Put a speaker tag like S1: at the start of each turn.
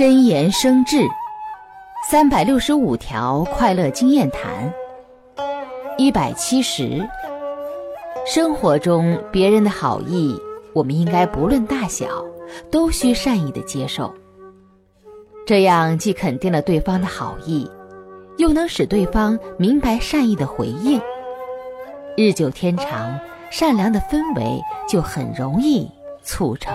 S1: 真言生智三百六十五条快乐经验谈一百七十生活中别人的好意我们应该不论大小都需善意的接受。这样既肯定了对方的好意又能使对方明白善意的回应。日久天长善良的氛围就很容易促成。